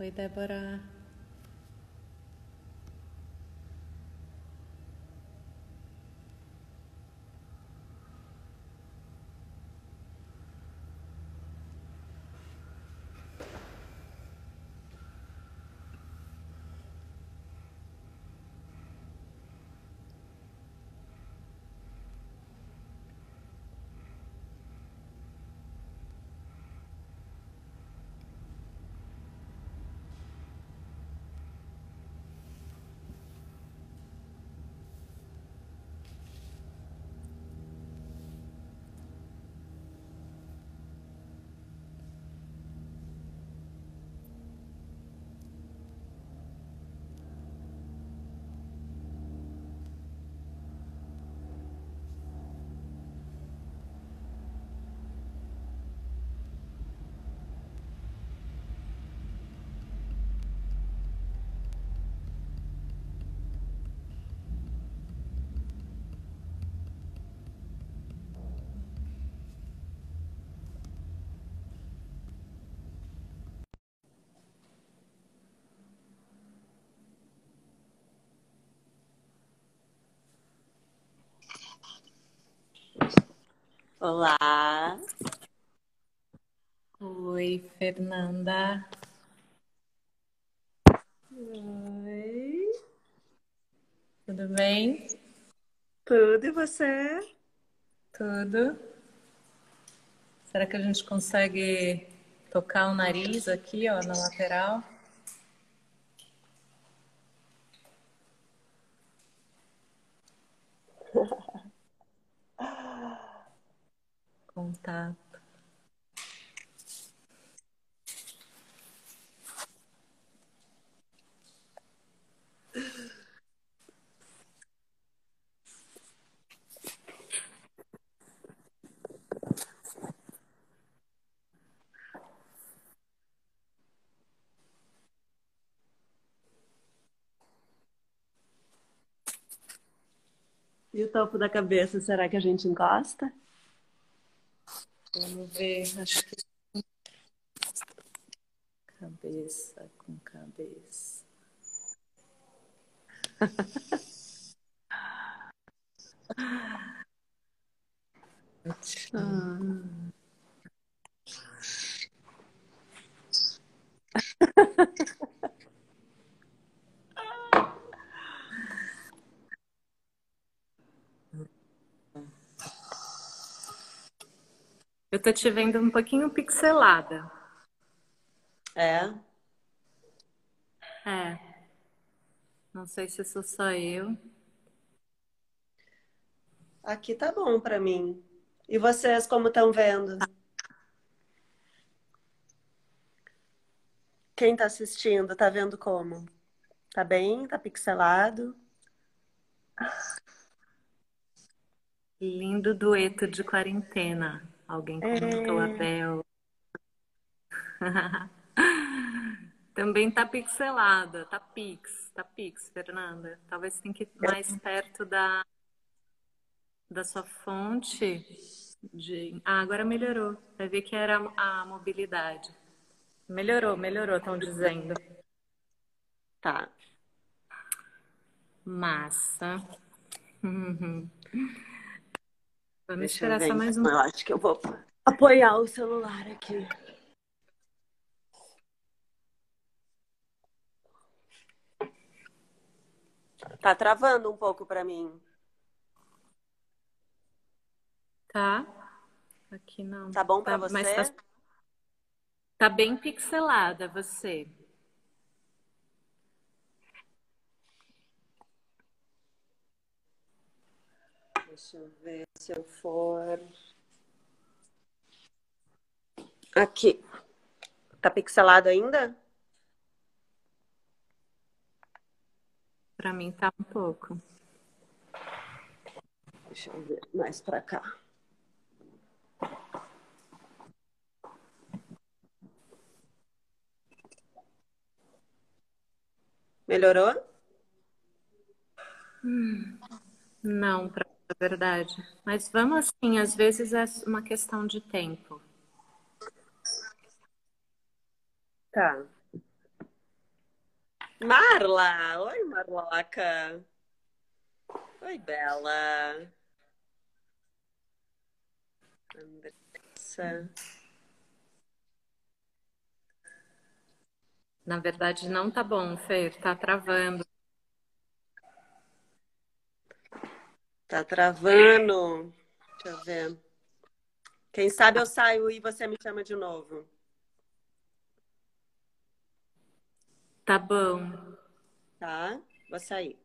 Oi, Olá. Oi, Fernanda. Oi. Tudo bem? Tudo e você? Tudo. Será que a gente consegue tocar o nariz aqui, ó, na lateral? Contato. E o topo da cabeça, será que a gente encosta? Vamos ver, acho que cabeça com cabeça. Ah. Eu tô te vendo um pouquinho pixelada. É? É. Não sei se sou só eu. Aqui tá bom pra mim. E vocês como estão vendo? Quem tá assistindo, tá vendo como? Tá bem? Tá pixelado? Lindo dueto de quarentena. Alguém comentou, É. Abel. Também tá pixelada, tá pix, tá pix, Fernanda. Talvez tenha que ir mais perto da, da sua fonte de. Ah, agora melhorou. Vai ver que era a mobilidade. Melhorou, melhorou, estão dizendo. Tá. Massa. Uhum. Vamos Deixa esperar só mais um. Eu acho que eu vou apoiar o celular aqui. Tá travando um pouco pra mim. Tá? Aqui não. Tá bom pra Tá, você? tá, tá bem pixelada você. Deixa eu ver se eu for. Aqui. Tá pixelado ainda? Pra mim tá um pouco. Deixa eu ver mais pra cá. Melhorou? Não, pra a verdade. Mas vamos assim, às vezes é uma questão de tempo. Tá. Marla! Oi, Marloca! Oi, Bela! Andressa. Na verdade, não tá bom, Fer, tá travando. Tá travando. Deixa eu ver. Quem sabe eu saio e você me chama de novo. Tá bom. Tá? Vou sair.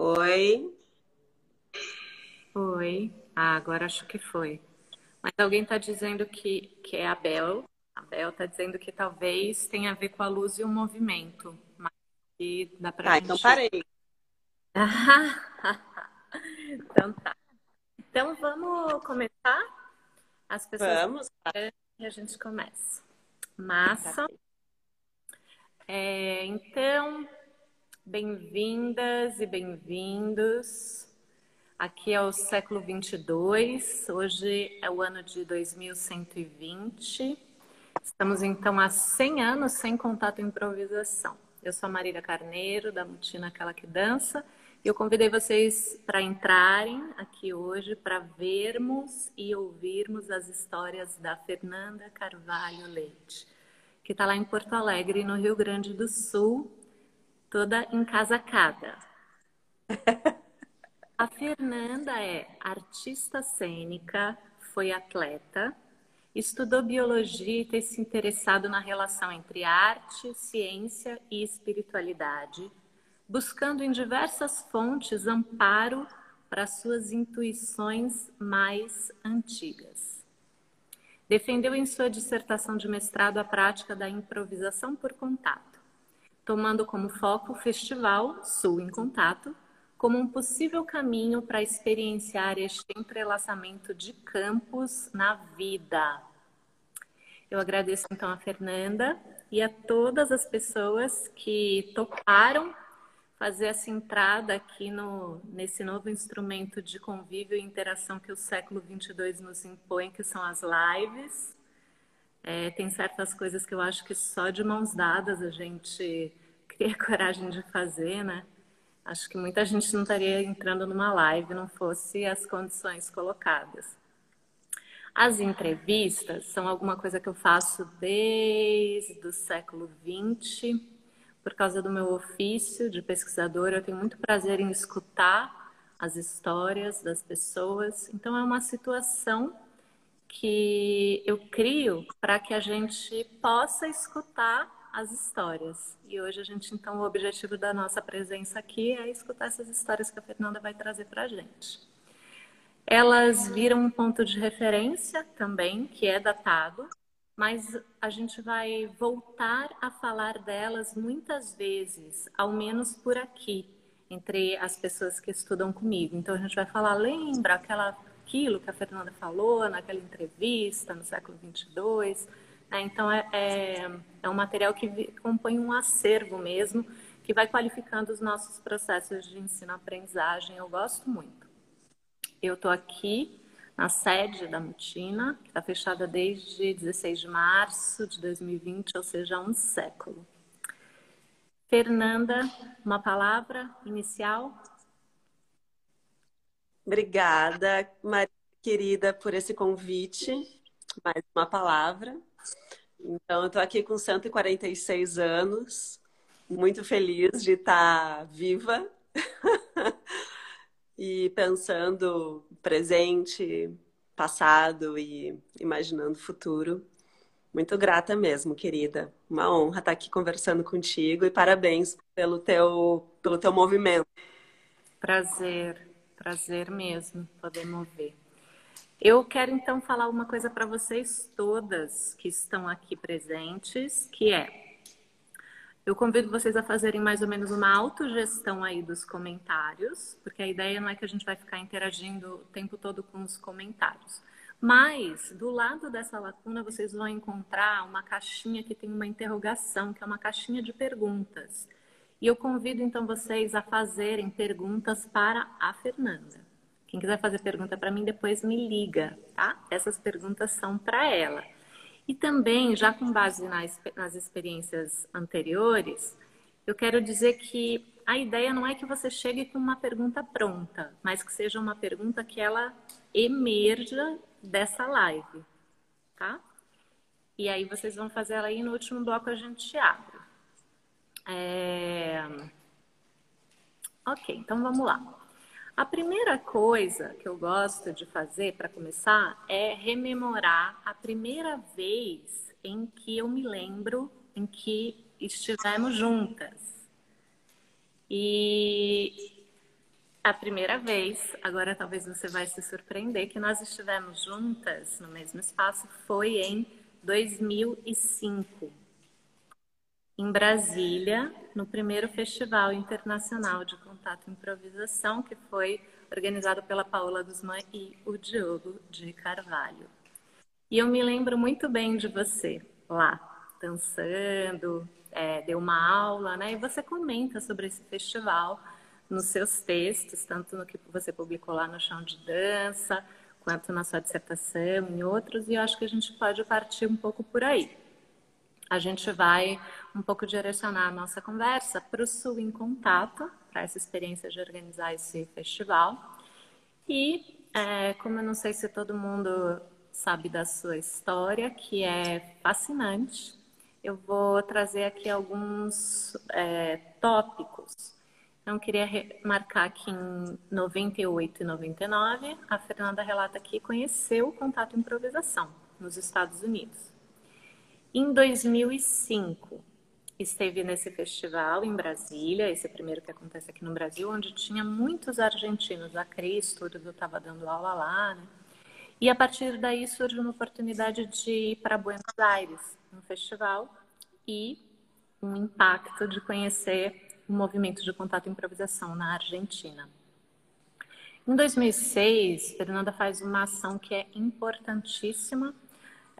Oi. Oi. Ah, agora acho que foi. Mas alguém está dizendo que, que é a Bel. A Bel está dizendo que talvez tenha a ver com a luz e o movimento. Mas que dá pra Tá, gente... então parei. então tá. Então vamos começar? As pessoas Vamos. e a gente começa. Massa. É, então, bem-vindas e bem-vindos. Aqui é o século 22, hoje é o ano de 2120. Estamos então há 100 anos sem contato e improvisação. Eu sou a Marília Carneiro, da Mutina Aquela que Dança, e eu convidei vocês para entrarem aqui hoje para vermos e ouvirmos as histórias da Fernanda Carvalho Leite, que está lá em Porto Alegre, no Rio Grande do Sul, toda encasacada. A Fernanda é artista cênica, foi atleta, estudou biologia e tem se interessado na relação entre arte, ciência e espiritualidade, buscando em diversas fontes amparo para suas intuições mais antigas. Defendeu em sua dissertação de mestrado a prática da improvisação por contato, tomando como foco o festival Sul em Contato, como um possível caminho para experienciar este entrelaçamento de campos na vida. Eu agradeço então a Fernanda e a todas as pessoas que toparam fazer essa entrada aqui no, nesse novo instrumento de convívio e interação que o século 22 nos impõe, que são as lives. É, tem certas coisas que eu acho que só de mãos dadas a gente cria coragem de fazer, né? Acho que muita gente não estaria entrando numa live não fosse as condições colocadas. As entrevistas são alguma coisa que eu faço desde o século XX, por causa do meu ofício de pesquisadora. Eu tenho muito prazer em escutar as histórias das pessoas. Então, é uma situação que eu crio para que a gente possa escutar as histórias. E hoje a gente, então, o objetivo da nossa presença aqui é escutar essas histórias que a Fernanda vai trazer para a gente. Elas viram um ponto de referência também, que é datado, mas a gente vai voltar a falar delas muitas vezes, ao menos por aqui, entre as pessoas que estudam comigo. Então a gente vai falar, lembra aquela, aquilo que a Fernanda falou naquela entrevista no século 22, né? Então, é, é, é, um material que compõe um acervo mesmo, que vai qualificando os nossos processos de ensino-aprendizagem. Eu gosto muito. Eu estou aqui na sede da Mutina, que está fechada desde 16 de março de 2020, ou seja, há um século. Fernanda, uma palavra inicial? Obrigada, Maria querida, por esse convite. Mais uma palavra. Então, eu estou aqui com 146 anos, muito feliz de estar viva e pensando presente, passado e imaginando futuro. Muito grata mesmo, querida. Uma honra estar aqui conversando contigo e parabéns pelo teu, pelo teu movimento. Prazer, prazer mesmo poder mover. Eu quero então falar uma coisa para vocês todas que estão aqui presentes, que é eu convido vocês a fazerem mais ou menos uma autogestão aí dos comentários, porque a ideia não é que a gente vai ficar interagindo o tempo todo com os comentários. Mas do lado dessa lacuna vocês vão encontrar uma caixinha que tem uma interrogação, que é uma caixinha de perguntas. E eu convido então vocês a fazerem perguntas para a Fernanda. Quem quiser fazer pergunta para mim, depois me liga, tá? Essas perguntas são para ela. E também, já com base nas, nas experiências anteriores, eu quero dizer que a ideia não é que você chegue com uma pergunta pronta, mas que seja uma pergunta que ela emerja dessa live, tá? E aí vocês vão fazer ela aí no último bloco a gente abre. É... Ok, então vamos lá. A primeira coisa que eu gosto de fazer para começar é rememorar a primeira vez em que eu me lembro em que estivemos juntas. E a primeira vez, agora talvez você vai se surpreender, que nós estivemos juntas no mesmo espaço foi em 2005 em Brasília, no primeiro Festival Internacional de Contato e Improvisação, que foi organizado pela Paola Guzmán e o Diogo de Carvalho. E eu me lembro muito bem de você lá, dançando, é, deu uma aula, né? E você comenta sobre esse festival nos seus textos, tanto no que você publicou lá no Chão de Dança, quanto na sua dissertação e outros, e eu acho que a gente pode partir um pouco por aí a gente vai um pouco direcionar a nossa conversa para o Sul em Contato, para essa experiência de organizar esse festival. E, é, como eu não sei se todo mundo sabe da sua história, que é fascinante, eu vou trazer aqui alguns é, tópicos. Então, queria marcar que em 98 e 99, a Fernanda relata que conheceu o contato improvisação nos Estados Unidos. Em 2005, esteve nesse festival em Brasília, esse primeiro que acontece aqui no Brasil, onde tinha muitos argentinos. A Cris, tudo, estava dando aula lá, né? E a partir daí surgiu uma oportunidade de ir para Buenos Aires, um festival, e um impacto de conhecer o movimento de contato e improvisação na Argentina. Em 2006, Fernanda faz uma ação que é importantíssima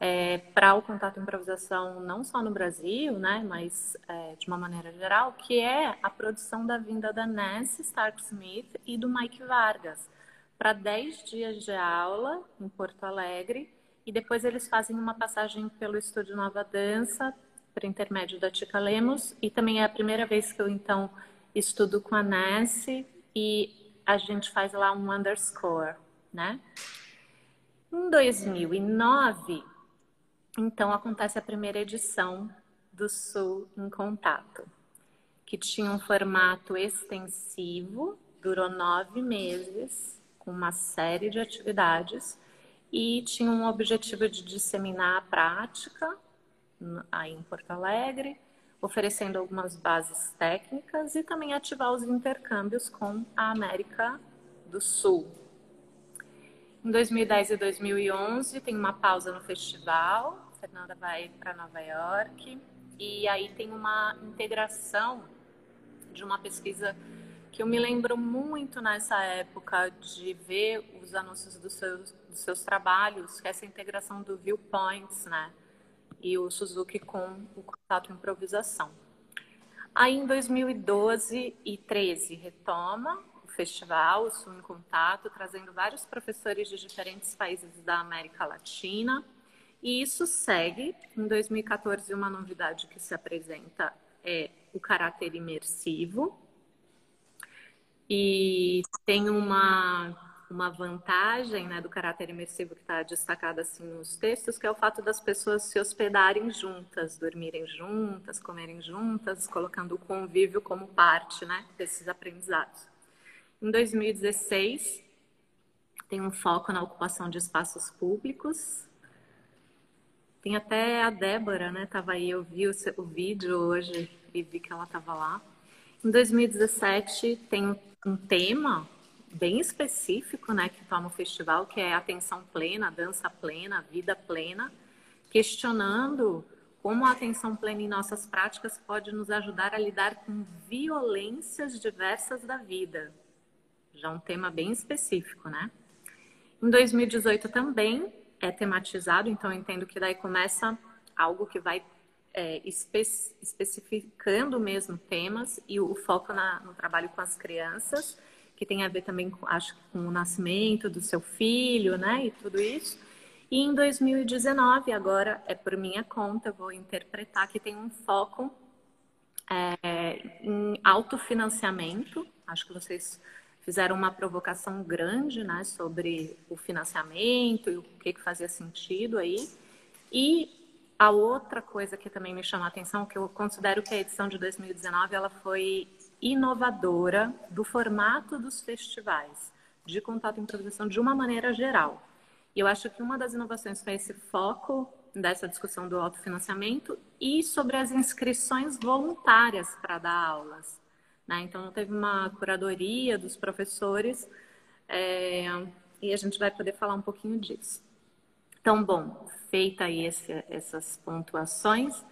é, para o contato improvisação não só no Brasil, né, mas é, de uma maneira geral, que é a produção da vinda da Nancy Stark Smith e do Mike Vargas para 10 dias de aula em Porto Alegre e depois eles fazem uma passagem pelo Estúdio Nova Dança por intermédio da Tica Lemos e também é a primeira vez que eu então estudo com a Nancy e a gente faz lá um underscore, né? Em 2009, então acontece a primeira edição do Sul em Contato, que tinha um formato extensivo, durou nove meses, com uma série de atividades e tinha um objetivo de disseminar a prática aí em Porto Alegre, oferecendo algumas bases técnicas e também ativar os intercâmbios com a América do Sul. Em 2010 e 2011 tem uma pausa no festival, Fernanda vai para Nova York e aí tem uma integração de uma pesquisa que eu me lembro muito nessa época de ver os anúncios dos seus, dos seus trabalhos, que é essa integração do Viewpoints, né? E o Suzuki com o contato improvisação. Aí em 2012 e 13 retoma o festival, o Sul em Contato, trazendo vários professores de diferentes países da América Latina e isso segue. Em 2014, uma novidade que se apresenta é o caráter imersivo. E tem uma, uma vantagem né, do caráter imersivo que está destacada assim nos textos, que é o fato das pessoas se hospedarem juntas, dormirem juntas, comerem juntas, colocando o convívio como parte né, desses aprendizados. Em 2016, tem um foco na ocupação de espaços públicos, tem até a Débora, né? Tava aí, eu vi o, seu, o vídeo hoje e vi que ela estava lá. Em 2017 tem um tema bem específico, né, que toma o festival, que é atenção plena, dança plena, vida plena, questionando como a atenção plena em nossas práticas pode nos ajudar a lidar com violências diversas da vida. Já um tema bem específico, né? Em 2018 também é tematizado, então eu entendo que daí começa algo que vai é, espe especificando mesmo temas e o, o foco na, no trabalho com as crianças, que tem a ver também, com, acho com o nascimento do seu filho, né, e tudo isso. E em 2019, agora é por minha conta, vou interpretar que tem um foco é, em autofinanciamento. Acho que vocês fizeram uma provocação grande né, sobre o financiamento e o que, que fazia sentido aí. E a outra coisa que também me chama a atenção, que eu considero que a edição de 2019 ela foi inovadora do formato dos festivais de contato e improvisação de uma maneira geral. E eu acho que uma das inovações foi esse foco dessa discussão do autofinanciamento e sobre as inscrições voluntárias para dar aulas. Né? Então, teve uma curadoria dos professores é, e a gente vai poder falar um pouquinho disso. Então, bom, feita aí esse, essas pontuações,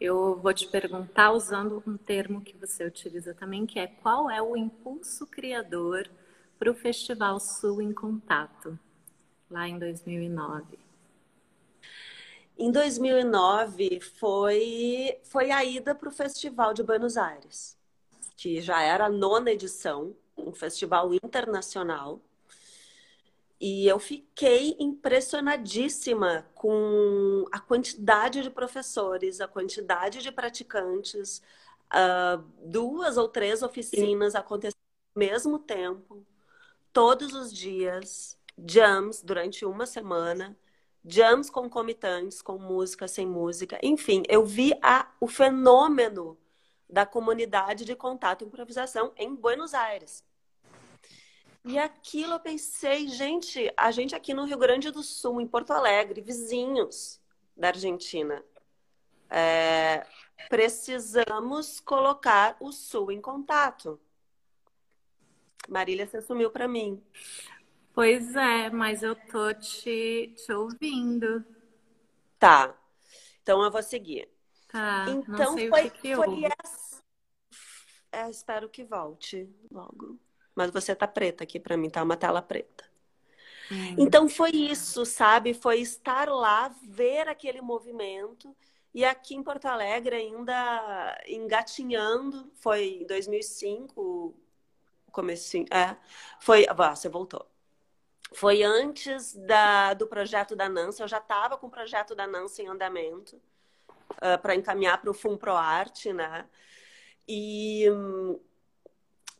eu vou te perguntar usando um termo que você utiliza também, que é qual é o impulso criador para o Festival Sul em Contato? lá em 2009? Em 2009 foi, foi a ida para o Festival de Buenos Aires, que já era a nona edição, um festival internacional. E eu fiquei impressionadíssima com a quantidade de professores, a quantidade de praticantes, uh, duas ou três oficinas acontecendo ao mesmo tempo, todos os dias jams durante uma semana, jams concomitantes, com música, sem música. Enfim, eu vi a, o fenômeno da comunidade de contato e improvisação em Buenos Aires. E aquilo eu pensei, gente, a gente aqui no Rio Grande do Sul, em Porto Alegre, vizinhos da Argentina, é, precisamos colocar o Sul em contato. Marília, você sumiu para mim. Pois é, mas eu tô te, te ouvindo. Tá. Então eu vou seguir. Tá. Então foi, que que foi essa. É, espero que volte logo. Mas você tá preta aqui para mim, tá uma tela preta. Hum. Então foi isso, sabe? Foi estar lá, ver aquele movimento. E aqui em Porto Alegre, ainda engatinhando, foi em 2005, comecinho, é, foi, ah, você voltou foi antes da, do projeto da Nancy, eu já estava com o projeto da Nancy em andamento uh, ah, para encaminhar para o FUNPROARTE, né? E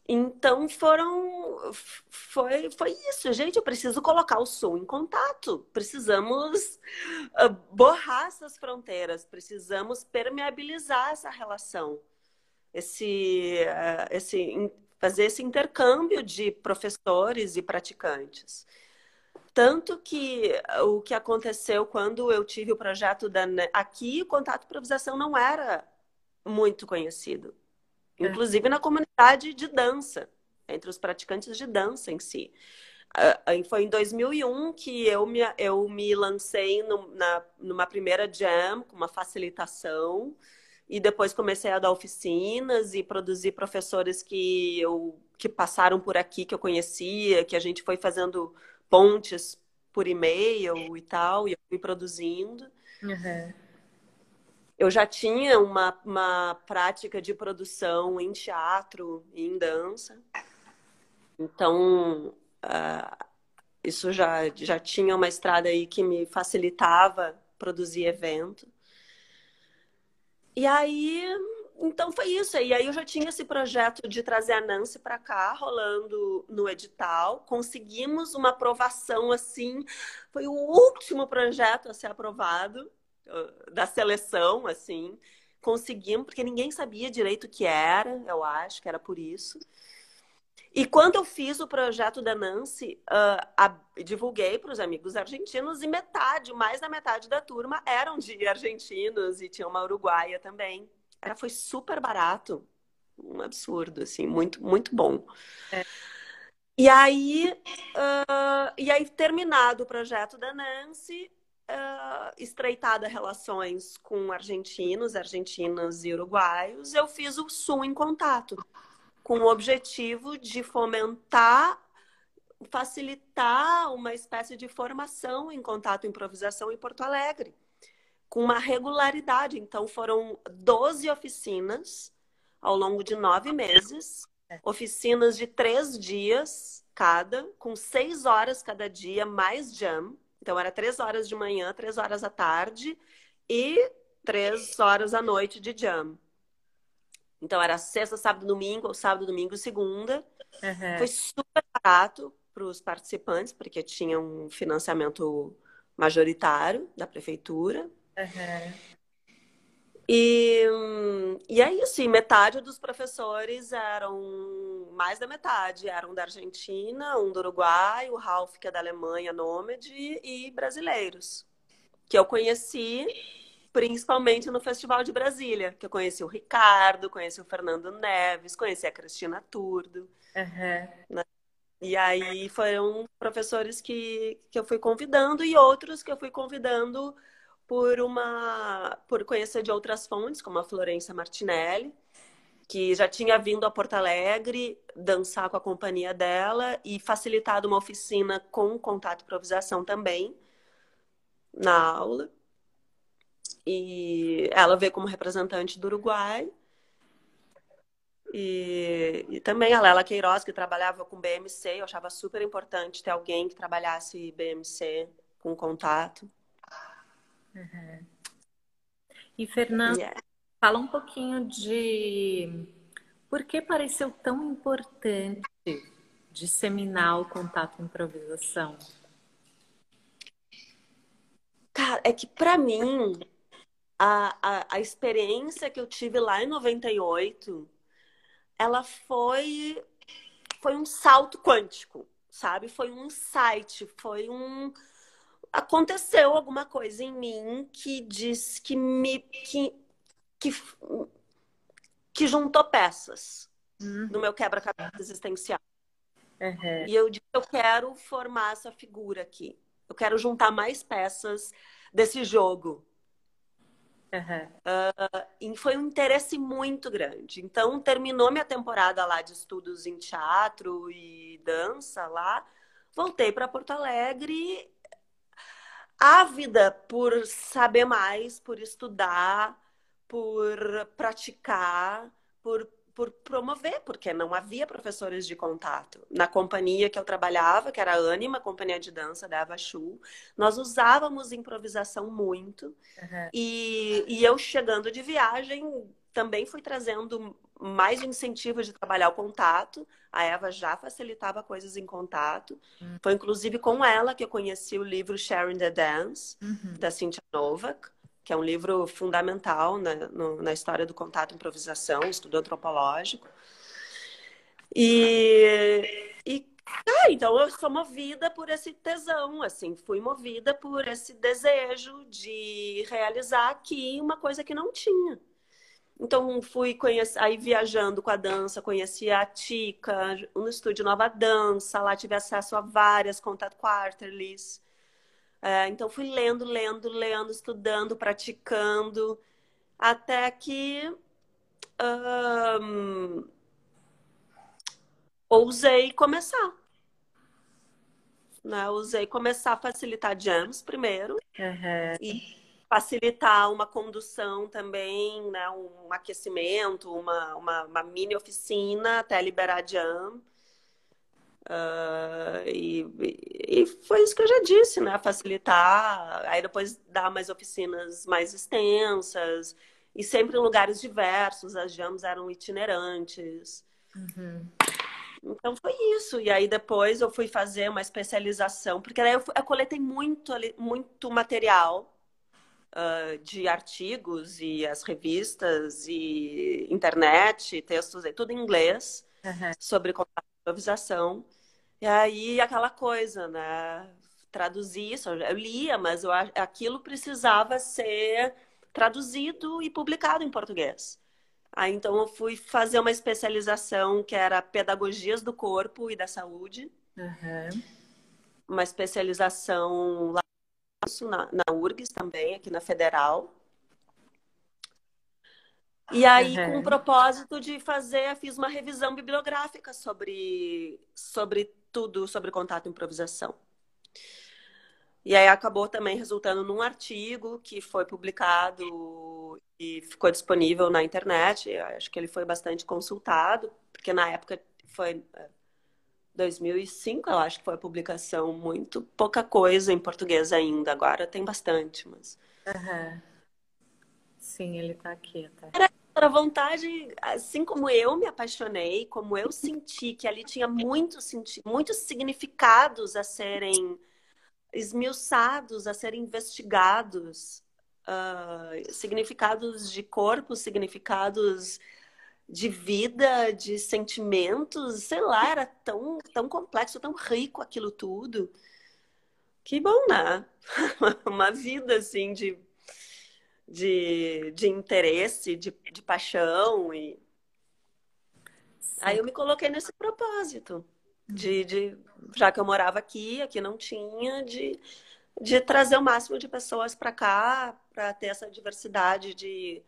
então foram foi, foi isso, gente. Eu preciso colocar o som em contato. Precisamos uh, borrar essas fronteiras, precisamos permeabilizar essa relação, esse, uh, esse fazer esse intercâmbio de professores e praticantes. Tanto que o que aconteceu quando eu tive o projeto da aqui, o contato improvisação não era muito conhecido. É. Inclusive na comunidade de dança, entre os praticantes de dança em si. Uh, foi em 2001 que eu me, eu me lancei no, na, numa primeira jam, com uma facilitação, e depois comecei a dar oficinas e produzir professores que eu que passaram por aqui que eu conhecia, que a gente foi fazendo pontes por e-mail e tal, e eu fui produzindo. Uhum. Eu já tinha uma, uma prática de produção em teatro e em dança. Então, uh, isso já, já tinha uma estrada aí que me facilitava produzir evento. E aí, então foi isso. E aí eu já tinha esse projeto de trazer a Nancy para cá, rolando no edital. Conseguimos uma aprovação assim, foi o último projeto a ser aprovado da seleção, assim. Conseguimos, porque ninguém sabia direito o que era, eu acho que era por isso. E quando eu fiz o projeto da Nancy, uh, a, divulguei para os amigos argentinos e metade, mais da metade da turma eram de argentinos e tinha uma uruguaia também. Era, foi super barato, um absurdo, assim, muito, muito bom. É. E aí, uh, e aí, terminado o projeto da Nancy, uh, estreitada relações com argentinos, argentinas e uruguaios, eu fiz o Sul em Contato com o objetivo de fomentar facilitar uma espécie de formação em contato e improvisação em Porto Alegre, com uma regularidade. Então, foram 12 oficinas ao longo de nove meses, oficinas de três dias cada, com seis horas cada dia, mais jam. Então, era três horas de manhã, três horas à tarde e três horas à noite de jam. Então, era sexta, sábado, domingo, ou sábado, domingo, segunda. Uhum. Foi super barato para os participantes, porque tinha um financiamento majoritário da prefeitura. Uhum. E, e aí, assim, metade dos professores eram, mais da metade, eram da Argentina, um do Uruguai, o Ralph, que é da Alemanha, nômade, e brasileiros, que eu conheci principalmente no Festival de Brasília, que eu conheci o Ricardo, conheci o Fernando Neves, conheci a Cristina Turdo. Uhum. Né? E aí foram professores que, que eu fui convidando e outros que eu fui convidando por uma por conhecer de outras fontes, como a Florença Martinelli, que já tinha vindo a Porto Alegre dançar com a companhia dela e facilitado uma oficina com contato improvisação também na aula. E ela veio como representante do Uruguai. E, e também a Lela Queiroz, que trabalhava com BMC, eu achava super importante ter alguém que trabalhasse BMC com contato. Uhum. E, Fernanda, yeah. fala um pouquinho de por que pareceu tão importante disseminar o contato improvisação? Cara, é que para mim a, a, a experiência que eu tive lá em 98, ela foi foi um salto quântico, sabe? Foi um insight, foi um aconteceu alguma coisa em mim que diz que me que que, que juntou peças uhum. no meu quebra-cabeça existencial. Uhum. E eu disse, eu quero formar essa figura aqui. Eu quero juntar mais peças desse jogo. Uhum. Uh, e foi um interesse muito grande. Então, terminou minha temporada lá de estudos em teatro e dança lá. Voltei para Porto Alegre, ávida por saber mais, por estudar, por praticar, por por promover, porque não havia professores de contato. Na companhia que eu trabalhava, que era a Anima, companhia de dança da Eva Chu, nós usávamos improvisação muito. Uhum. E, e eu chegando de viagem, também fui trazendo mais incentivo de trabalhar o contato. A Eva já facilitava coisas em contato. Uhum. Foi inclusive com ela que eu conheci o livro Sharing the Dance, uhum. da Cynthia Novak que é um livro fundamental na, no, na história do contato improvisação, estudo antropológico. E, e ah, então eu sou movida por esse tesão, assim, fui movida por esse desejo de realizar aqui uma coisa que não tinha. Então fui conhecer, aí viajando com a dança, conheci a Tica, no estúdio Nova Dança, lá tive acesso a várias contact quarterlies. É, então fui lendo, lendo, lendo, estudando, praticando, até que um, ousei começar. Né? Ousei começar a facilitar jams primeiro uhum. e facilitar uma condução também, né? um aquecimento, uma, uma, uma mini oficina até liberar jam. Uh, e, e foi isso que eu já disse, né? Facilitar, aí depois dar mais oficinas mais extensas, e sempre em lugares diversos, as jams eram itinerantes. Uhum. Então foi isso. E aí depois eu fui fazer uma especialização, porque aí eu, eu coletei muito, muito material uh, de artigos e as revistas e internet, textos, tudo em inglês uhum. sobre improvisação. E aí aquela coisa, né? Traduzir isso, eu lia, mas eu, aquilo precisava ser traduzido e publicado em português. Aí então eu fui fazer uma especialização que era Pedagogias do Corpo e da Saúde. Uhum. Uma especialização lá na, na URGS também, aqui na Federal. E aí, uhum. com o propósito de fazer, fiz uma revisão bibliográfica sobre, sobre tudo sobre contato e improvisação. E aí acabou também resultando num artigo que foi publicado e ficou disponível na internet. Acho que ele foi bastante consultado, porque na época foi 2005, é, eu acho que foi a publicação, muito pouca coisa em português ainda. Agora tem bastante, mas. Uhum. Sim, ele está aqui até. Era a vontade, assim como eu me apaixonei, como eu senti que ali tinha muitos, muitos significados a serem esmiuçados, a serem investigados, uh, significados de corpo, significados de vida, de sentimentos, sei lá, era tão, tão complexo, tão rico aquilo tudo. Que bom, né? Uma vida assim de, de, de interesse, de, de paixão. E... Aí eu me coloquei nesse propósito de, de já que eu morava aqui, aqui não tinha, de, de trazer o máximo de pessoas para cá, para ter essa diversidade de,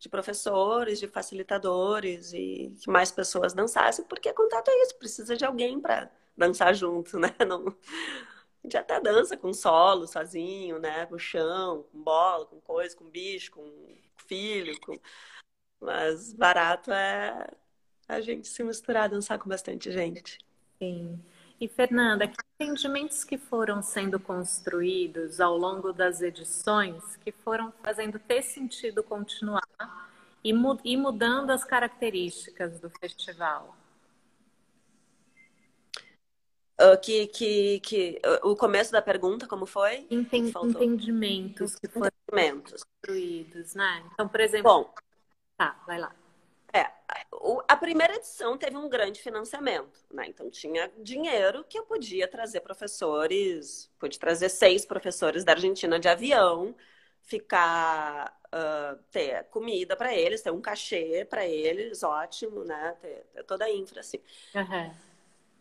de professores, de facilitadores e que mais pessoas dançassem, porque contato é isso, precisa de alguém para dançar junto, né? Não, a gente até dança com solo, sozinho, né? Com chão, com bola, com coisa, com bicho, com filho, com... mas barato é a gente se misturar, dançar com bastante gente. Sim. E Fernanda, que entendimentos que foram sendo construídos ao longo das edições que foram fazendo ter sentido continuar e, e mudando as características do festival? Uh, que, que, que o começo da pergunta, como foi? Enten entendimentos que foram entendimentos. construídos, né? Então, por exemplo. Bom, tá, vai lá. É, a primeira edição teve um grande financiamento, né? Então tinha dinheiro que eu podia trazer professores, pude trazer seis professores da Argentina de avião, ficar uh, ter comida para eles, ter um cachê para eles, ótimo, né? Ter, ter, toda a infra assim. Uhum.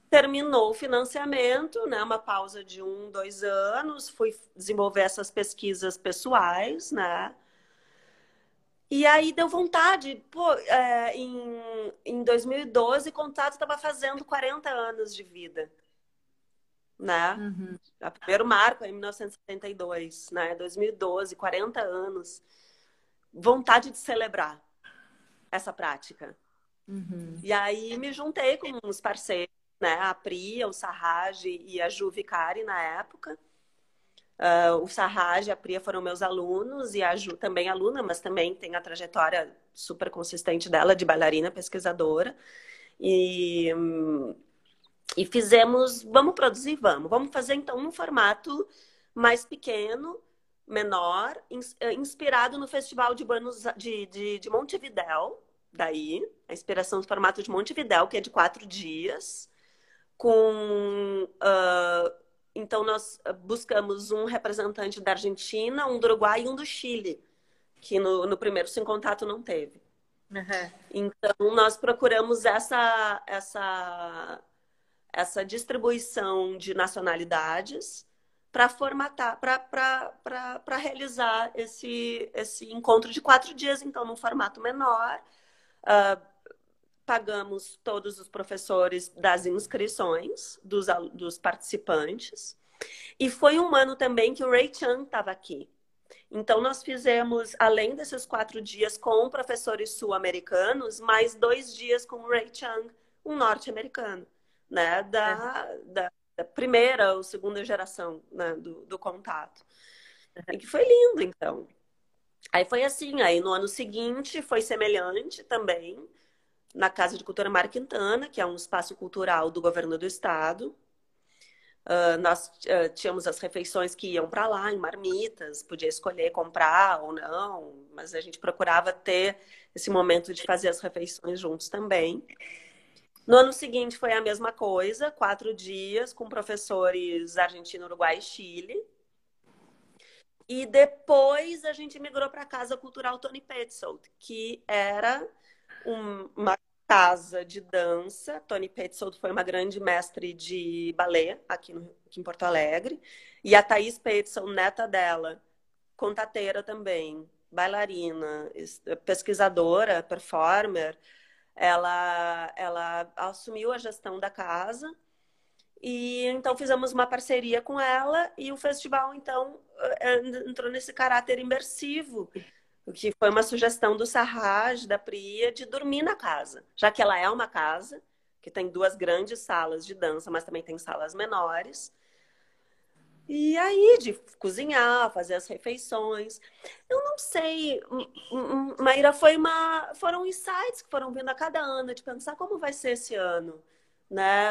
Terminou o financiamento, né? Uma pausa de um, dois anos, fui desenvolver essas pesquisas pessoais, né? E aí deu vontade. Pô, é, em, em 2012, Contato estava fazendo 40 anos de vida. Né? Uhum. O primeiro marco em 1972, né? 2012, 40 anos. Vontade de celebrar essa prática. Uhum. E aí me juntei com uns parceiros, né? A Pri, o Sarraj e a Ju Vicari na época. Uh, o Sarraj e a Priya foram meus alunos e a Ju também aluna, mas também tem a trajetória super consistente dela de bailarina pesquisadora. E, e fizemos, vamos produzir, vamos. Vamos fazer então um formato mais pequeno, menor, eh, inspirado no Festival de, Buenos, de, de, de Montevidéu, daí, a inspiração do formato de Montevidéu, que é de quatro dias, com uh, então, nós eh, buscamos um representante da Argentina, um do Uruguai e um do Chile, que no, no primeiro sem contato não teve. Uhum. Então, nós procuramos essa, essa, essa distribuição de nacionalidades para formatar, para realizar esse, esse encontro de quatro dias, então, num formato menor. Uh, pagamos todos os professores das inscrições dos, dos participantes. E foi um ano também que o Ray Chan estava aqui. Então, nós fizemos, além desses quatro dias com professores sul-americanos, mais dois dias com o Ray Chang, um norte-americano, né? Da, é. da, da, primeira ou segunda geração né? do, do contato. E que foi lindo, então. Aí foi assim, aí no ano seguinte foi semelhante também na Casa de Cultura Mar Quintana, que é um espaço cultural do governo do estado. Uh, nós uh, tínhamos as refeições que iam para lá em marmitas, podia escolher comprar ou não, mas a gente procurava ter esse momento de fazer as refeições juntos também. No ano seguinte foi a mesma coisa, quatro dias com professores Argentina, Uruguai e Chile. E depois a gente migrou para a Casa Cultural Tony Petzold, que era um, uma casa de dança. Tony Petzold foi uma grande mestre de balé aqui, aqui em Porto Alegre. E a Thaís Petzold, neta dela, contateira também, bailarina, pesquisadora, performer, ela, ela assumiu a gestão da casa E então fizemos uma parceria com ela e o festival então eh, entrou nesse caráter imersivo, que foi uma sugestão do Sarraj, da Priya, de dormir na casa, já que ela é uma casa que tem duas grandes salas de dança, mas também tem salas menores. E aí, de cozinhar, fazer as refeições. Eu não sei, Maíra, foi uma, foram insights que foram vindo a cada ano, de pensar como vai ser esse ano, né?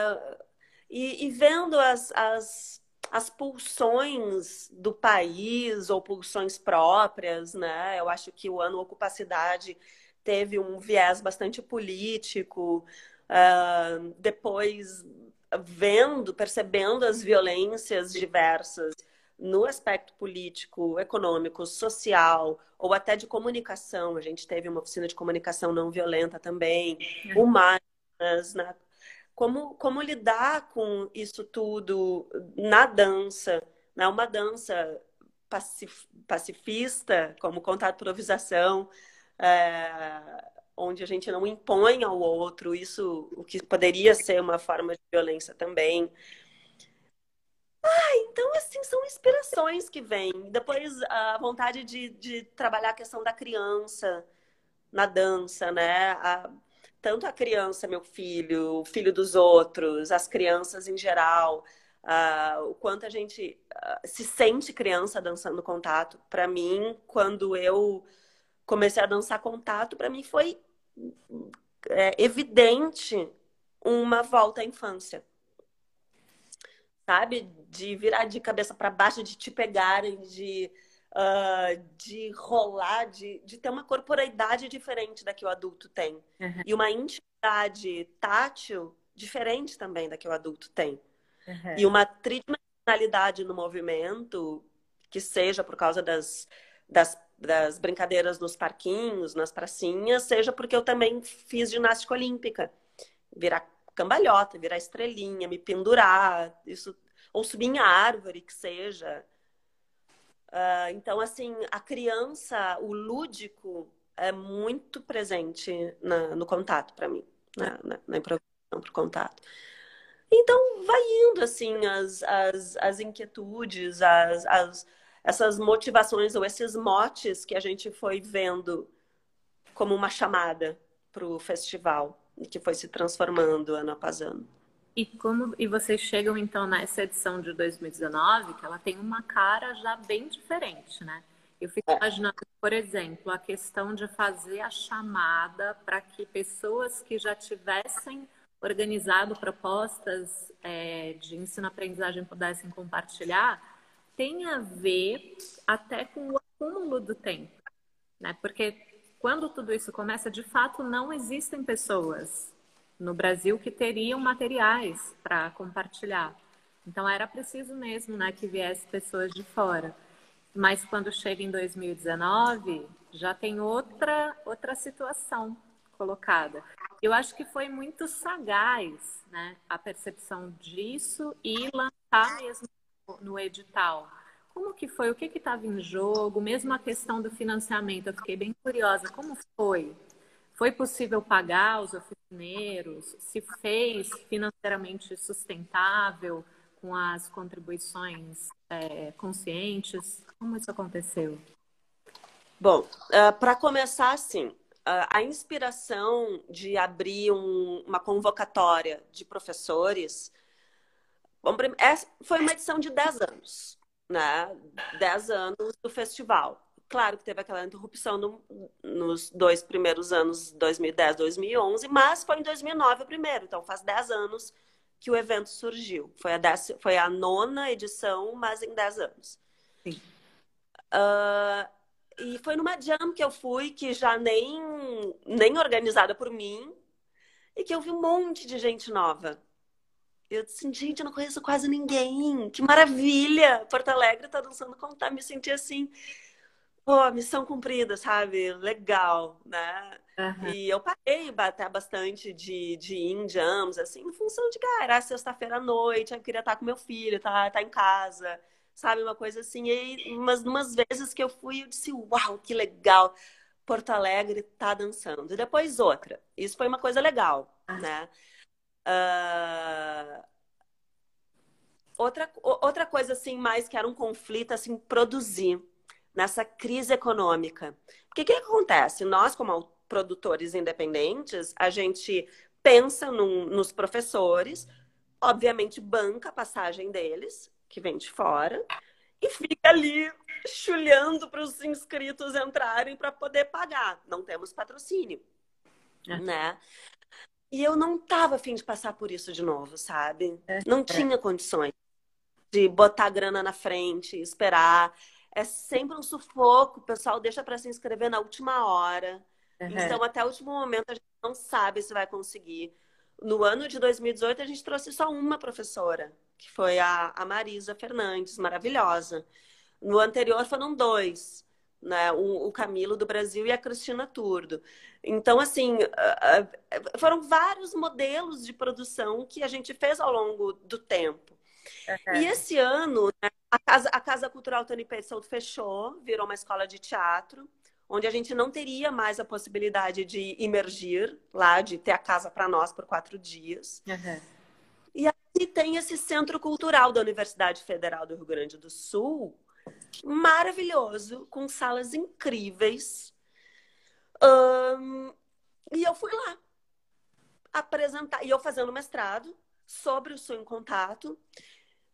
E, e vendo as, as, as pulsões do país ou pulsões próprias, né? Eu acho que o ano Ocupacidade teve um viés bastante político. Uh, depois vendo, percebendo as violências diversas no aspecto político, econômico, social ou até de comunicação. A gente teve uma oficina de comunicação não violenta também, é. humanas, né? Como, como lidar com isso tudo na dança, né? Uma dança pacif pacifista, como contato improvisação, é, onde a gente não impõe ao outro, isso o que poderia ser uma forma de violência também. Ah, então, assim, são inspirações que vêm. Depois, a vontade de, de trabalhar a questão da criança na dança, né? A, tanto a criança, meu filho, o filho dos outros, as crianças em geral, uh, o quanto a gente uh, se sente criança dançando contato. Para mim, quando eu comecei a dançar contato, para mim foi é, evidente uma volta à infância. Sabe? De virar de cabeça para baixo, de te pegarem, de, uh, de rolar, de, de ter uma corporeidade diferente da que o adulto tem. Uhum. E uma intimidade tátil diferente também da que o adulto tem. Uhum. E uma tridimensionalidade no movimento, que seja por causa das, das das brincadeiras nos parquinhos, nas pracinhas, seja porque eu também fiz ginástica olímpica. Virar cambalhota, virar estrelinha, me pendurar, isso, ou subir em árvore, que seja. Uh, então, assim, a criança, o lúdico, é muito presente na, no contato para mim, na, na, na improvisação para o contato. Então, vai indo, assim, as, as, as inquietudes, as, as, essas motivações ou esses motes que a gente foi vendo como uma chamada para o festival que foi se transformando ano após ano. E como e vocês chegam então nessa edição de 2019 que ela tem uma cara já bem diferente, né? Eu fico é. imaginando, por exemplo, a questão de fazer a chamada para que pessoas que já tivessem organizado propostas é, de ensino-aprendizagem pudessem compartilhar, tem a ver até com o acúmulo do tempo, né? Porque quando tudo isso começa, de fato, não existem pessoas no Brasil que teriam materiais para compartilhar. Então era preciso mesmo, né, que viesse pessoas de fora. Mas quando chega em 2019, já tem outra outra situação colocada. Eu acho que foi muito sagaz, né, a percepção disso e lançar mesmo no edital. Como que foi? O que estava em jogo? Mesmo a questão do financiamento, eu fiquei bem curiosa. Como foi? Foi possível pagar os oficineiros? Se fez financeiramente sustentável com as contribuições é, conscientes? Como isso aconteceu? Bom, uh, para começar, assim, uh, a inspiração de abrir um, uma convocatória de professores Bom, é, foi uma edição de 10 anos, né? 10 anos do festival. Claro que teve aquela interrupção no, nos dois primeiros anos, 2010, 2011, mas foi em 2009 o primeiro, então faz 10 anos que o evento surgiu. Foi a, dez, foi a nona edição, mas em 10 anos. Sim. Uh, e foi numa jam que eu fui, que já nem, nem organizada por mim, e que eu vi um monte de gente nova. Eu disse, gente, eu não conheço quase ninguém. Que maravilha! Porto Alegre tá dançando contar. Me senti assim, pô, missão cumprida, sabe? Legal, né? Uhum. E eu parei até bastante de, de em jams, assim, em função de que ah, era sexta-feira à noite, eu queria estar com meu filho, tá, tá em casa, sabe? Uma coisa assim. E umas, umas vezes que eu fui, eu disse, uau, que legal! Porto Alegre tá dançando. E depois outra. Isso foi uma coisa legal, uhum. né? Uh, outra, outra coisa assim, mais que era um conflito, assim, produzir nessa crise econômica. Porque o que, que acontece? Nós, como produtores independentes, a gente pensa num, nos professores, obviamente banca a passagem deles, que vem de fora, e fica ali chulhando para os inscritos entrarem para poder pagar. Não temos patrocínio, é. né? E eu não tava afim de passar por isso de novo, sabe? É. Não é. tinha condições de botar grana na frente, esperar. É sempre um sufoco, o pessoal deixa para se inscrever na última hora. Uhum. Então, até o último momento, a gente não sabe se vai conseguir. No ano de 2018, a gente trouxe só uma professora, que foi a, a Marisa Fernandes, maravilhosa. No anterior foram dois, né? O, o Camilo do Brasil e a Cristina Turdo. Então, assim, foram vários modelos de produção que a gente fez ao longo do tempo. Uhum. E esse ano, né, a, Casa, a Casa Cultural Tony Pessoa fechou, virou uma escola de teatro, onde a gente não teria mais a possibilidade de imergir lá, de ter a casa para nós por quatro dias. Uhum. E aí tem esse centro cultural da Universidade Federal do Rio Grande do Sul, maravilhoso, com salas incríveis. Um, e eu fui lá apresentar, e eu fazendo mestrado sobre o Sul em Contato.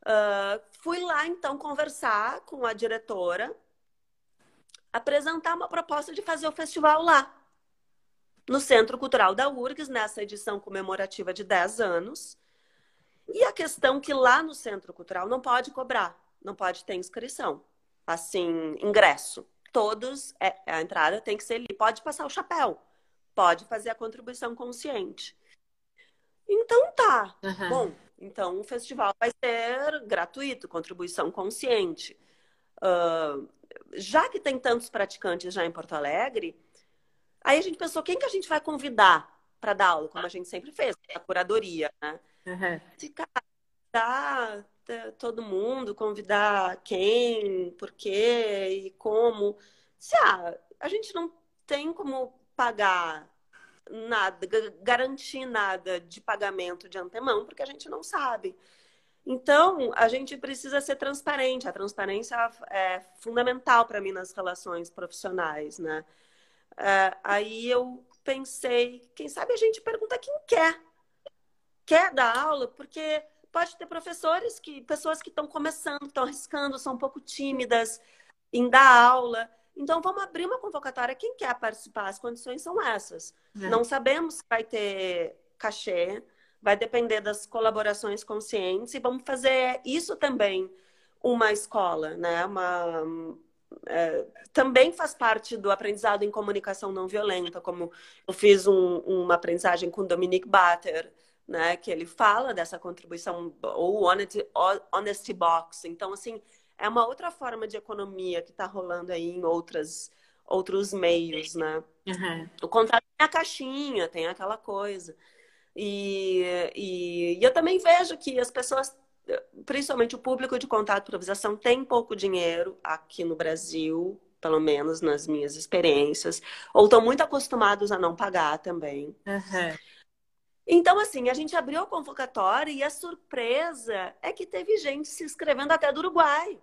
Uh, fui lá então conversar com a diretora, apresentar uma proposta de fazer o festival lá, no Centro Cultural da URGS, nessa edição comemorativa de 10 anos. E a questão que lá no Centro Cultural não pode cobrar, não pode ter inscrição assim, ingresso. Todos, é, a entrada tem que ser ali. Pode passar o chapéu, pode fazer a contribuição consciente. Então tá. Uhum. Bom, então o festival vai ser gratuito, contribuição consciente. Uh, já que tem tantos praticantes já em Porto Alegre, aí a gente pensou, quem que a gente vai convidar para dar aula, como a gente sempre fez, a curadoria, né? Uhum. Se, cara, todo mundo, convidar quem, por quê e como. Se ah, a gente não tem como pagar nada, garantir nada de pagamento de antemão, porque a gente não sabe. Então, a gente precisa ser transparente. A transparência é fundamental para mim nas relações profissionais, né? É, aí eu pensei, quem sabe a gente pergunta quem quer. Quer dar aula? Porque pode ter professores que, pessoas que estão começando, estão arriscando, são um pouco tímidas em dar aula. Então, vamos abrir uma convocatória. Quem quer participar? As condições são essas. É. Não sabemos se vai ter cachê, vai depender das colaborações conscientes e vamos fazer isso também uma escola, né? Uma, é, também faz parte do aprendizado em comunicação não violenta, como eu fiz um, uma aprendizagem com Dominique Batter, né? Que ele fala dessa contribuição, ou honesty, honesty box. Então, assim, é uma outra forma de economia que está rolando aí em outras, outros meios, né? Uhum. O contrato tem a caixinha, tem aquela coisa. E, e, e, eu também vejo que as pessoas, principalmente o público de contato e improvisação, tem pouco dinheiro aqui no Brasil, pelo menos nas minhas experiências, ou estão muito acostumados a não pagar também. Uhum. Então, assim, a gente abriu a convocatória e a surpresa é que teve gente se inscrevendo até do Uruguai.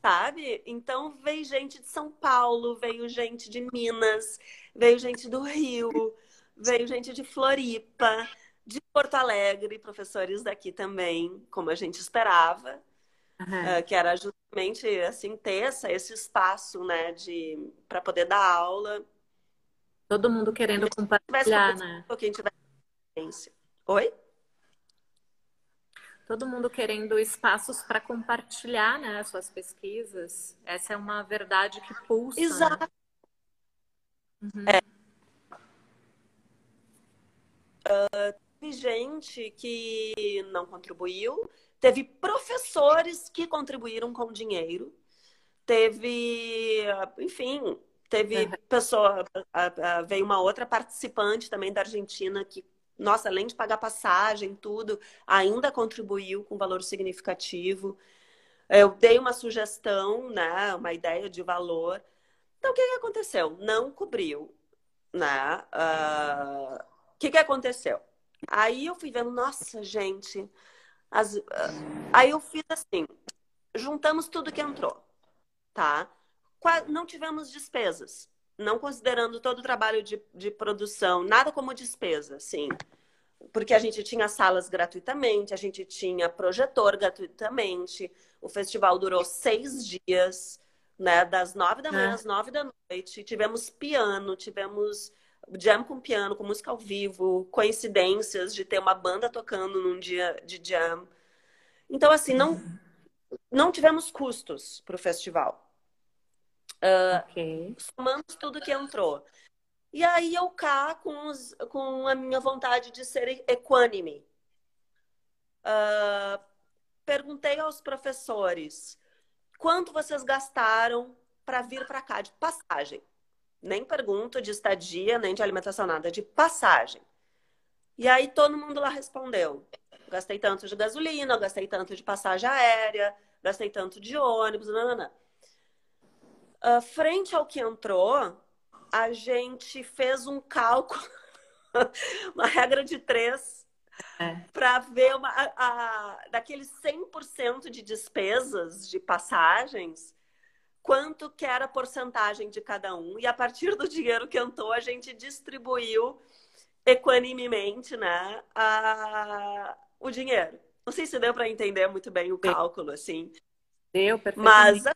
Sabe? Então, veio gente de São Paulo, veio gente de Minas, veio gente do Rio, veio gente de Floripa, de Porto Alegre, professores daqui também, como a gente esperava. Uhum. Uh, que era justamente assim ter esse espaço né de para poder dar aula Todo mundo querendo compartilhar, né? Quem tiver Oi? Todo mundo querendo espaços para compartilhar, né, suas pesquisas. Essa é uma verdade que pulsa. Né? Exato. Né? Uhum. É. Uh, teve gente que não contribuiu, teve professores que contribuíram com dinheiro, teve, enfim, Teve uhum. pessoa, veio uma outra participante também da Argentina que, nossa, além de pagar passagem, tudo, ainda contribuiu com valor significativo. Eu dei uma sugestão, né, uma ideia de valor. Então, o que, que aconteceu? Não cobriu, né? Uh, o que, que aconteceu? Aí eu fui vendo, nossa, gente, As, aí eu fiz assim, juntamos tudo que entrou, tá? Não tivemos despesas, não considerando todo o trabalho de, de produção, nada como despesa, sim. Porque a gente tinha salas gratuitamente, a gente tinha projetor gratuitamente, o festival durou seis dias, né? Das nove da manhã é. às nove da noite. Tivemos piano, tivemos jam com piano, com música ao vivo, coincidências de ter uma banda tocando num dia de jam. Então, assim, não, não tivemos custos para o festival. Uh, okay. Somamos tudo que entrou. E aí eu cá com, os, com a minha vontade de ser equânime. Uh, perguntei aos professores quanto vocês gastaram para vir para cá de passagem. Nem pergunto de estadia, nem de alimentação, nada, de passagem. E aí todo mundo lá respondeu: gastei tanto de gasolina, gastei tanto de passagem aérea, gastei tanto de ônibus, não, Uh, frente ao que entrou, a gente fez um cálculo, uma regra de três, é. para ver uma, a, a, daqueles 100% de despesas de passagens, quanto que era a porcentagem de cada um. E a partir do dinheiro que entrou, a gente distribuiu equanimemente né, a, o dinheiro. Não sei se deu para entender muito bem o cálculo, assim. Deu, perfeitamente. Mas,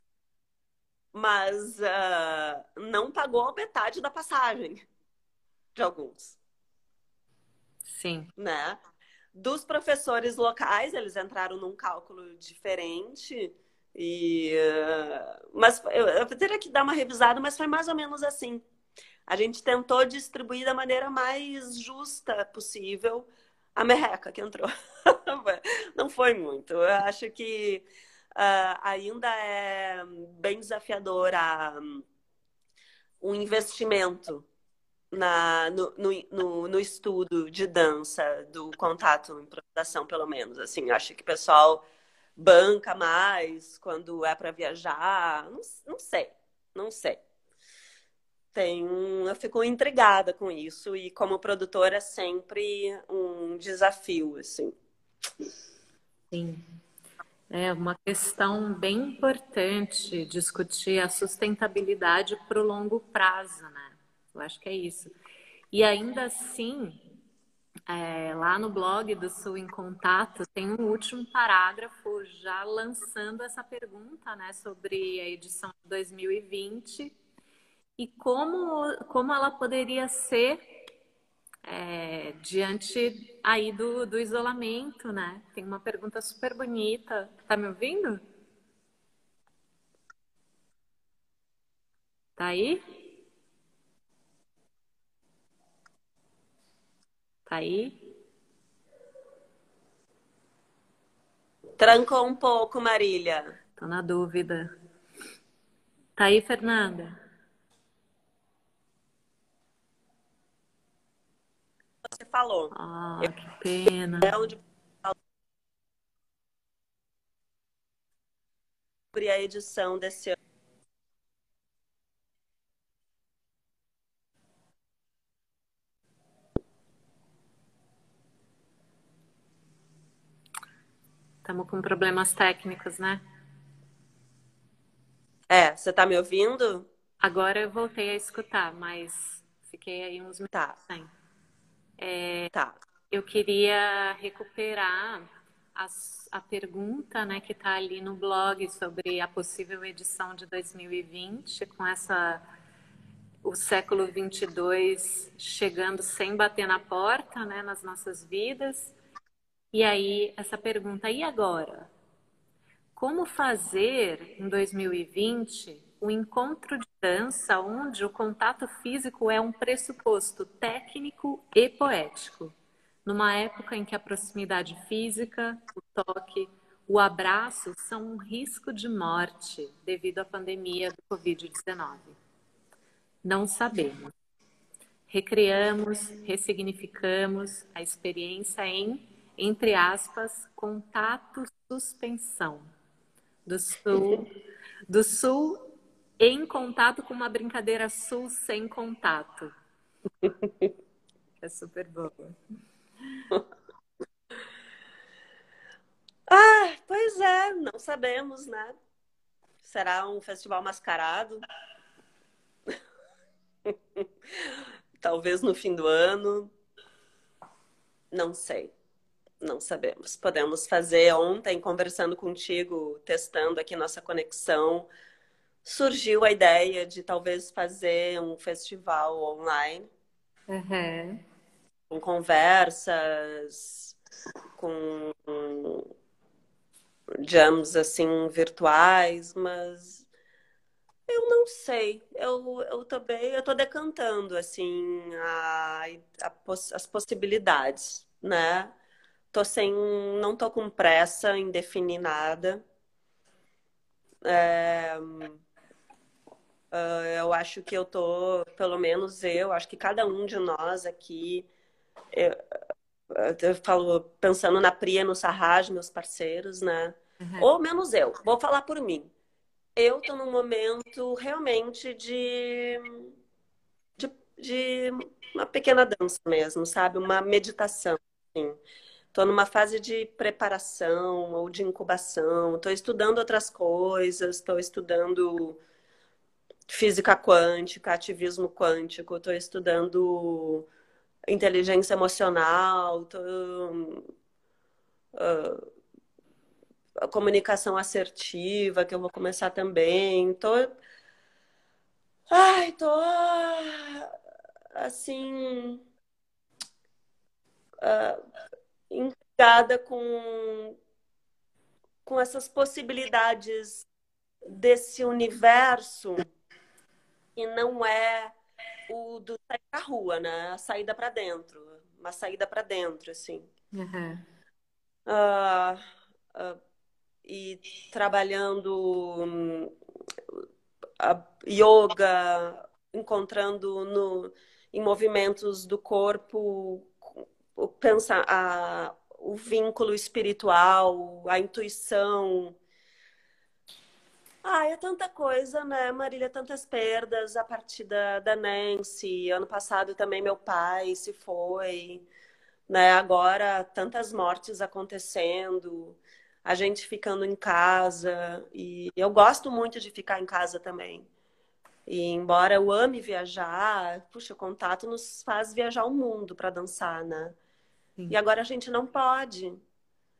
mas uh, não pagou a metade da passagem de alguns. Sim. Né? Dos professores locais, eles entraram num cálculo diferente. E, uh, mas eu, eu teria que dar uma revisada, mas foi mais ou menos assim. A gente tentou distribuir da maneira mais justa possível a merreca que entrou. Não foi muito. Eu acho que uh, ainda é bem desafiador a, um, o investimento na, no, no, no, estudo de dança, do contato, improvisação, pelo menos. Assim, acho que o pessoal banca mais quando é para viajar. Não, não sei, não sei. Tem, eu fico intrigada com isso e como produtora é sempre um desafio, assim. Sim. É uma questão bem importante discutir a sustentabilidade para o longo prazo, né? Eu acho que é isso. E ainda assim, é, lá no blog do Sul em Contato tem um último parágrafo já lançando essa pergunta, né, sobre a edição de 2020 e como, como ela poderia ser é, diante aí do, do isolamento, né? Tem uma pergunta super bonita. Tá me ouvindo? Tá aí? Tá aí? Trancou um pouco, Marília. Tô na dúvida. Tá aí, Fernanda? Você falou. Ah, eu, que pena. É onde sobre a edição desse ano. Estamos com problemas técnicos, né? É, você está me ouvindo? Agora eu voltei a escutar, mas fiquei aí uns minutos tá. sem. É, tá. Eu queria recuperar as, a pergunta né, que está ali no blog sobre a possível edição de 2020, com essa o século 22 chegando sem bater na porta né, nas nossas vidas. E aí, essa pergunta, e agora? Como fazer em 2020 o encontro de dança, onde o contato físico é um pressuposto técnico e poético, numa época em que a proximidade física, o toque, o abraço são um risco de morte devido à pandemia do Covid-19. Não sabemos. Recriamos, ressignificamos a experiência em, entre aspas, contato suspensão. Do sul, do sul em contato com uma brincadeira sul sem contato. é super boa. Ah, pois é, não sabemos, né? Será um festival mascarado? Talvez no fim do ano. Não sei. Não sabemos. Podemos fazer ontem, conversando contigo, testando aqui nossa conexão, surgiu a ideia de talvez fazer um festival online. Uhum. Com conversas, com jams assim virtuais, mas eu não sei. Eu, eu também eu tô decantando assim a, a, as possibilidades, né? Tô sem, não tô com pressa em definir nada. É, ah, eu acho que eu tô, pelo menos eu, acho que cada um de nós aqui, eu, eu falo pensando na Priya, no Sarraj, meus parceiros, né? Uhum. Ou menos eu, vou falar por mim. Eu tô num momento realmente de, de, de uma pequena dança mesmo, sabe? Uma meditação, assim. Tô numa fase de preparação ou de incubação. Estou estudando outras coisas, estou estudando física quântica, ativismo quântico, estou estudando inteligência emocional, tô, uh, a comunicação assertiva, que eu vou começar também. Tô, ai, tô assim uh, com com essas possibilidades desse universo e não é o do sair pra rua, né? A saída para dentro, uma saída para dentro, assim. Uhum. Uh, uh, e trabalhando um, a yoga, encontrando no, em movimentos do corpo o, pensa, a, o vínculo espiritual, a intuição, ah, é tanta coisa, né, Marília? Tantas perdas a partir da, da Nancy. Ano passado também meu pai se foi, né? Agora tantas mortes acontecendo, a gente ficando em casa. E eu gosto muito de ficar em casa também. E embora eu ame viajar, puxa, o contato nos faz viajar o mundo para dançar, né? Sim. E agora a gente não pode.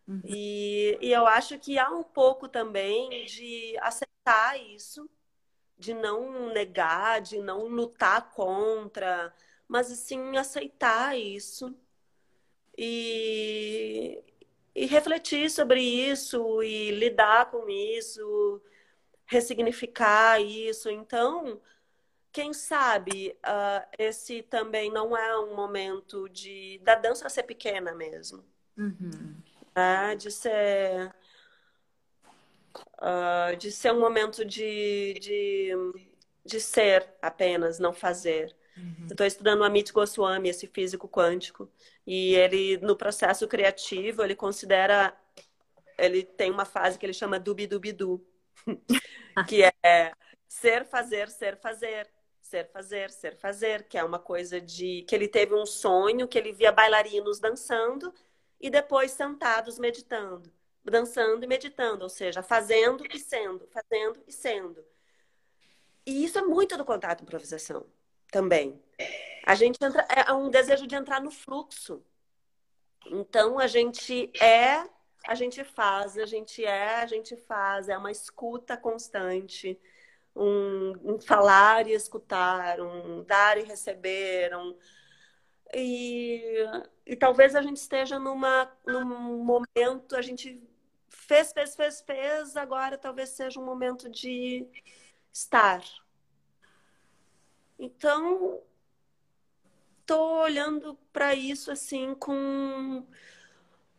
Uhum. E, e eu acho que há um pouco também de aceitar isso, de não negar, de não lutar contra, mas sim aceitar isso e, e refletir sobre isso e lidar com isso, ressignificar isso. Então, quem sabe uh, esse também não é um momento de da dança ser pequena mesmo. Uhum. Né? De ser uh, de ser um momento de, de, de ser apenas, não fazer. Uhum. Estou estudando o Amit Goswami, esse físico quântico, e ele, no processo criativo, ele considera, ele tem uma fase que ele chama dubi-dubi-du, que é ser, fazer, ser, fazer, ser, fazer, ser, fazer, que é uma coisa de que ele teve um sonho que ele via bailarinos dançando e depois sentados meditando dançando e meditando, ou seja, fazendo e sendo, fazendo e sendo. E isso é muito do contato improvisação também. A gente entra, é um desejo de entrar no fluxo. Então a gente é, a gente faz, a gente é, a gente faz, é uma escuta constante, um, um falar e escutar, um dar e receber, um, e, e talvez a gente esteja numa, num momento, a gente fez, fez, fez, fez, agora talvez seja um momento de estar. Então, estou olhando para isso assim com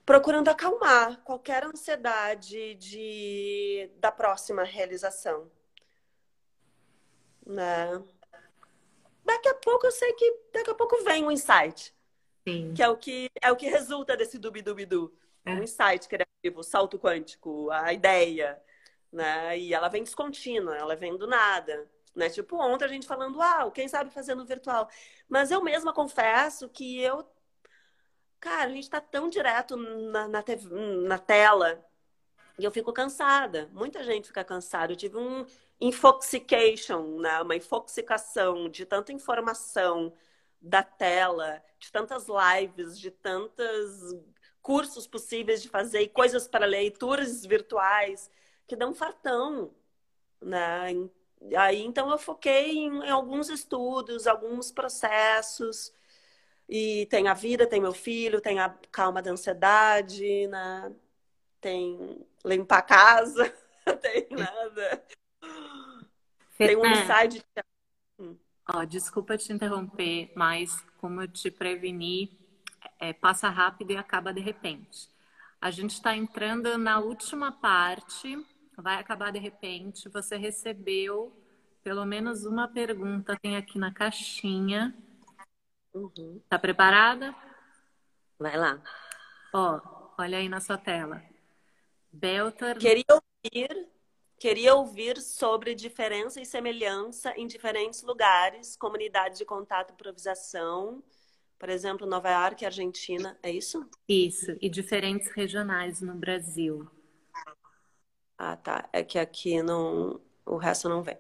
procurando acalmar qualquer ansiedade de da próxima realização, né? Daqui a pouco eu sei que daqui a pouco vem um insight, Sim. que é o que é o que resulta desse dubi dubi du. É. Um insight criativo, salto quântico, a ideia, né? E ela vem descontínua, ela vem do nada. Né? Tipo, ontem a gente falando, ah, quem sabe fazer no virtual. Mas eu mesma confesso que eu. Cara, a gente tá tão direto na, na, TV, na tela, E eu fico cansada. Muita gente fica cansada. Eu tive um infoxication, né? Uma infoxicação de tanta informação da tela, de tantas lives, de tantos cursos possíveis de fazer e coisas para leituras virtuais que dão fartão, né? Aí então eu foquei em, em alguns estudos, alguns processos e tem a vida, tem meu filho, tem a calma da ansiedade, né? Tem limpar a casa, tem nada. Tem um insight. Hum. Ó, desculpa te interromper, mas como eu te preveni, é, passa rápido e acaba de repente. A gente está entrando na última parte, vai acabar de repente. Você recebeu pelo menos uma pergunta, tem aqui na caixinha. Uhum. Tá preparada? Vai lá. Ó, olha aí na sua tela. Belter. Queria ouvir, queria ouvir sobre diferença e semelhança em diferentes lugares, comunidade de contato e improvisação por exemplo, Nova York, Argentina, é isso? Isso, e diferentes regionais no Brasil. Ah, tá. É que aqui não, o resto não vem.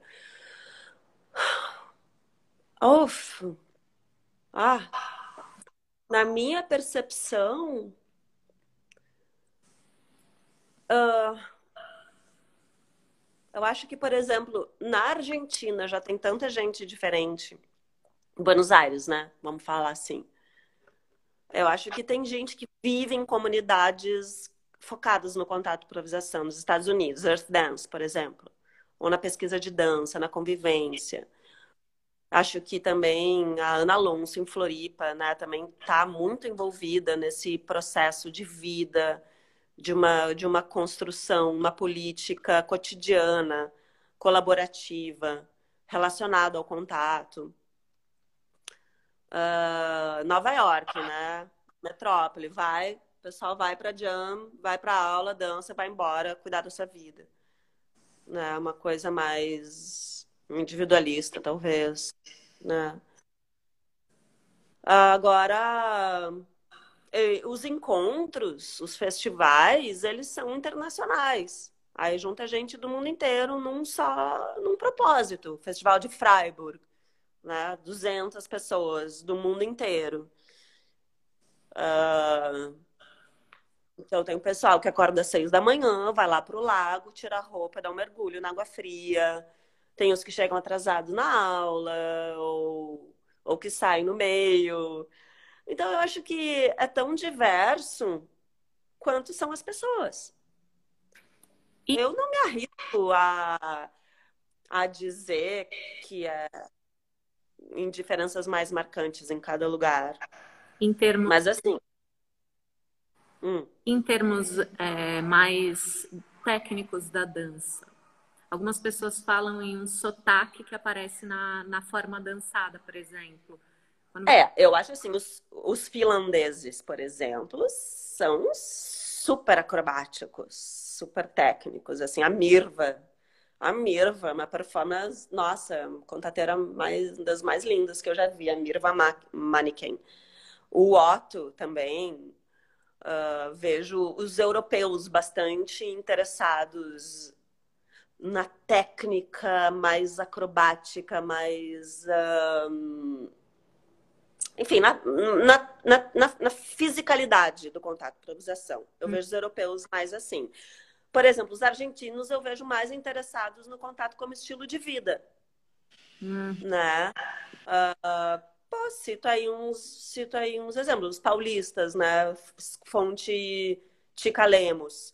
Uf. Ah, na minha percepção, uh, eu acho que, por exemplo, na Argentina já tem tanta gente diferente. Buenos Aires, né? Vamos falar assim. Eu acho que tem gente que vive em comunidades focadas no contato e improvisação, nos Estados Unidos, Earth Dance, por exemplo, ou na pesquisa de dança, na convivência. Acho que também a Ana Alonso, em Floripa, né, também está muito envolvida nesse processo de vida, de uma, de uma construção, uma política cotidiana, colaborativa, relacionada ao contato uh, Nova York, né? Metrópole, vai, o pessoal vai para jam, vai para aula, dança, vai embora, cuidar da sua vida. Né? Uma coisa mais individualista, talvez, né? Agora, os encontros, os festivais, eles são internacionais. Aí junta gente do mundo inteiro num só, num propósito. Festival de Freiburg, né? 200 pessoas do mundo inteiro. Uh... Então, tem o pessoal que acorda às seis da manhã, vai lá para o lago, tira a roupa, dá um mergulho na água fria. Tem os que chegam atrasados na aula, ou, ou que saem no meio. Então, eu acho que é tão diverso quanto são as pessoas. Eu não me arrisco a, a dizer que é em diferenças mais marcantes em cada lugar. Em termos... Mas assim. Hum. Em termos é, mais técnicos da dança. Algumas pessoas falam em um sotaque que aparece na, na forma dançada, por exemplo. Quando... É, eu acho assim, os, os finlandeses, por exemplo, são super acrobáticos, super técnicos. Assim, a Mirva, a Mirva, uma performance, nossa, contateira mais, das mais lindas que eu já vi, a Mirva Mannequin. O Otto também, uh, vejo os europeus bastante interessados na técnica mais acrobática, mais. Uh, enfim, na, na, na, na, fisicalidade do contato improvisação. Eu hum. vejo os europeus mais assim. Por exemplo, os argentinos eu vejo mais interessados no contato como estilo de vida. Hum. Né? Uh, pô, cito aí uns, cito aí uns exemplos. Os paulistas, né? Fonte Tica Lemos.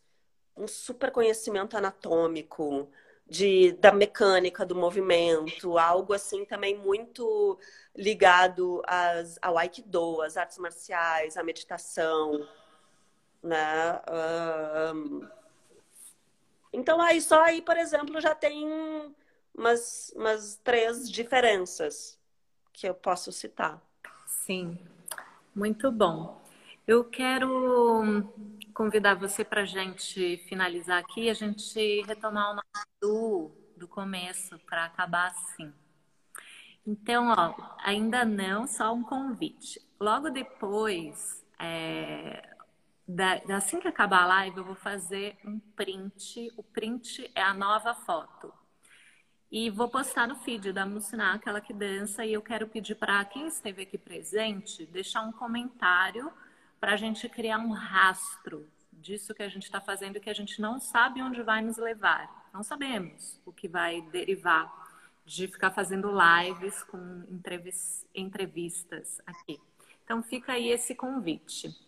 Um super conhecimento anatômico, de, da mecânica do movimento, algo assim também muito ligado às, ao Aikido, às artes marciais, à meditação, né? Uh, então, aí só aí, por exemplo, já tem umas, umas três diferenças que eu posso citar. Sim, muito bom. Eu quero convidar você para a gente finalizar aqui, a gente retomar o nosso do, do começo, para acabar assim. Então, ó, ainda não, só um convite. Logo depois, é, da, assim que acabar a live, eu vou fazer um print. O print é a nova foto. E vou postar no feed da Muciná, aquela que dança, e eu quero pedir para quem esteve aqui presente deixar um comentário para a gente criar um rastro disso que a gente está fazendo e que a gente não sabe onde vai nos levar. Não sabemos o que vai derivar de ficar fazendo lives com entrevistas aqui. Então fica aí esse convite.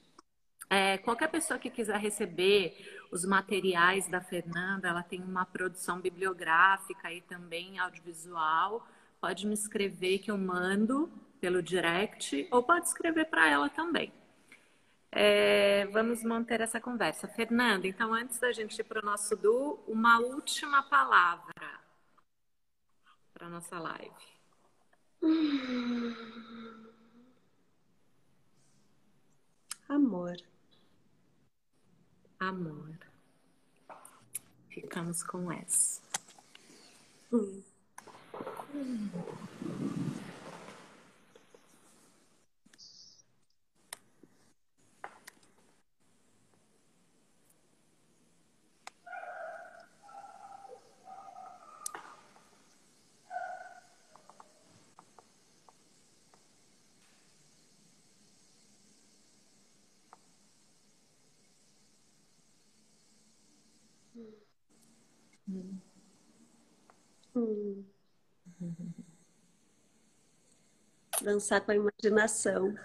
É, qualquer pessoa que quiser receber os materiais da Fernanda, ela tem uma produção bibliográfica e também audiovisual. Pode me escrever que eu mando pelo direct ou pode escrever para ela também. É, vamos manter essa conversa. Fernanda, então antes da gente ir para o nosso Du, uma última palavra para a nossa live. Amor amor. Ficamos com essa. Hum. Hum. Dançar com a imaginação.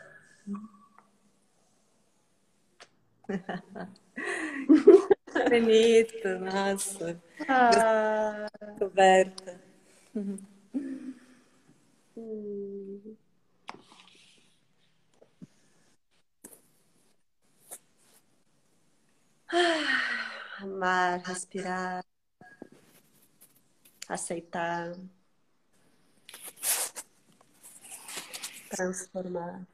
Bonito, nossa. Ah. Coberta. Hum. Amar, respirar aceitar, transformada.